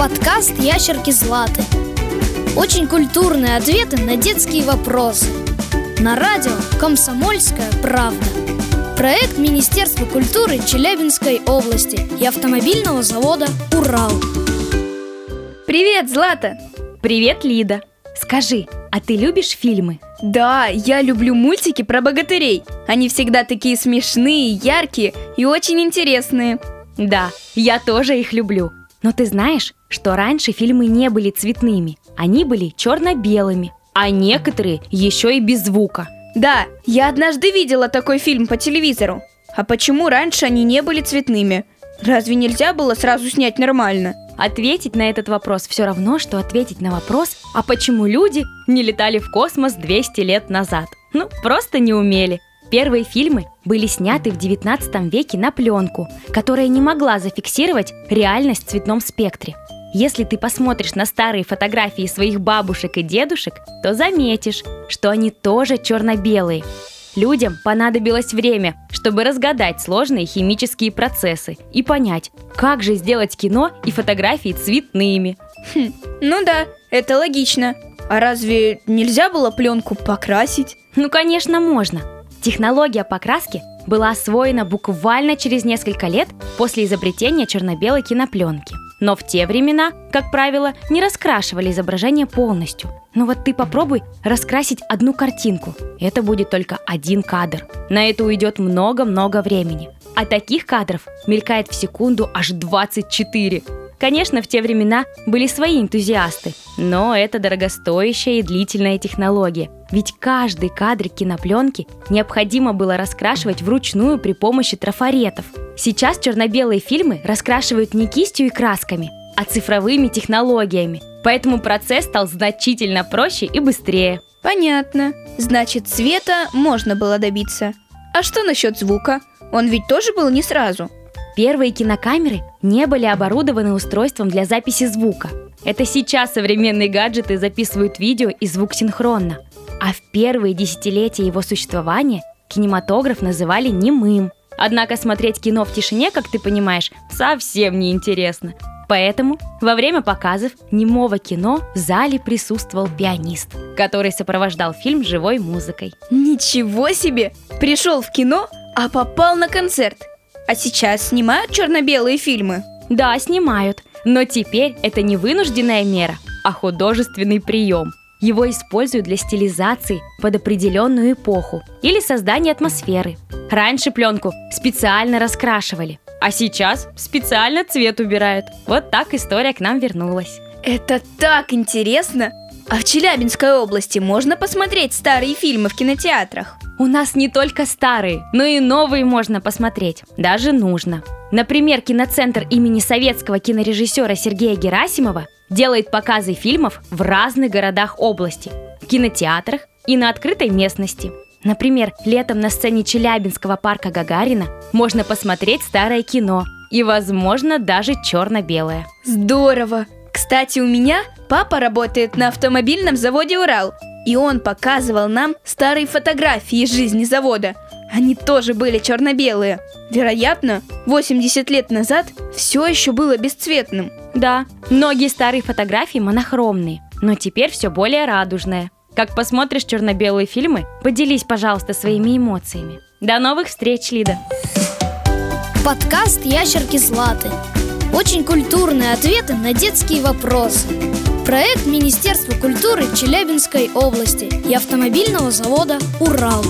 Подкаст «Ящерки Златы». Очень культурные ответы на детские вопросы. На радио «Комсомольская правда». Проект Министерства культуры Челябинской области и автомобильного завода «Урал». Привет, Злата! Привет, Лида! Скажи, а ты любишь фильмы? Да, я люблю мультики про богатырей. Они всегда такие смешные, яркие и очень интересные. Да, я тоже их люблю. Но ты знаешь, что раньше фильмы не были цветными, они были черно-белыми, а некоторые еще и без звука. Да, я однажды видела такой фильм по телевизору. А почему раньше они не были цветными? Разве нельзя было сразу снять нормально? Ответить на этот вопрос все равно, что ответить на вопрос, а почему люди не летали в космос 200 лет назад. Ну, просто не умели. Первые фильмы были сняты в 19 веке на пленку, которая не могла зафиксировать реальность в цветном спектре. Если ты посмотришь на старые фотографии своих бабушек и дедушек, то заметишь, что они тоже черно-белые. Людям понадобилось время, чтобы разгадать сложные химические процессы и понять, как же сделать кино и фотографии цветными. Хм, ну да, это логично. А разве нельзя было пленку покрасить? Ну, конечно, можно. Технология покраски была освоена буквально через несколько лет после изобретения черно-белой кинопленки. Но в те времена, как правило, не раскрашивали изображение полностью. Но вот ты попробуй раскрасить одну картинку. Это будет только один кадр. На это уйдет много-много времени. А таких кадров мелькает в секунду аж 24. Конечно, в те времена были свои энтузиасты, но это дорогостоящая и длительная технология. Ведь каждый кадр кинопленки необходимо было раскрашивать вручную при помощи трафаретов. Сейчас черно-белые фильмы раскрашивают не кистью и красками, а цифровыми технологиями. Поэтому процесс стал значительно проще и быстрее. Понятно. Значит, цвета можно было добиться. А что насчет звука? Он ведь тоже был не сразу. Первые кинокамеры не были оборудованы устройством для записи звука. Это сейчас современные гаджеты записывают видео и звук синхронно. А в первые десятилетия его существования кинематограф называли немым. Однако смотреть кино в тишине, как ты понимаешь, совсем не интересно. Поэтому во время показов немого кино в зале присутствовал пианист, который сопровождал фильм живой музыкой. Ничего себе! Пришел в кино, а попал на концерт. А сейчас снимают черно-белые фильмы? Да, снимают. Но теперь это не вынужденная мера, а художественный прием. Его используют для стилизации под определенную эпоху или создания атмосферы. Раньше пленку специально раскрашивали, а сейчас специально цвет убирают. Вот так история к нам вернулась. Это так интересно! А в Челябинской области можно посмотреть старые фильмы в кинотеатрах? У нас не только старые, но и новые можно посмотреть. Даже нужно. Например, киноцентр имени советского кинорежиссера Сергея Герасимова делает показы фильмов в разных городах области, в кинотеатрах и на открытой местности. Например, летом на сцене Челябинского парка Гагарина можно посмотреть старое кино и, возможно, даже черно-белое. Здорово! Кстати, у меня папа работает на автомобильном заводе «Урал», и он показывал нам старые фотографии из жизни завода. Они тоже были черно-белые. Вероятно, 80 лет назад все еще было бесцветным. Да, многие старые фотографии монохромные, но теперь все более радужное. Как посмотришь черно-белые фильмы, поделись, пожалуйста, своими эмоциями. До новых встреч, Лида! Подкаст «Ящерки Златы». Очень культурные ответы на детские вопросы. Проект Министерства культуры Челябинской области и автомобильного завода «Урал».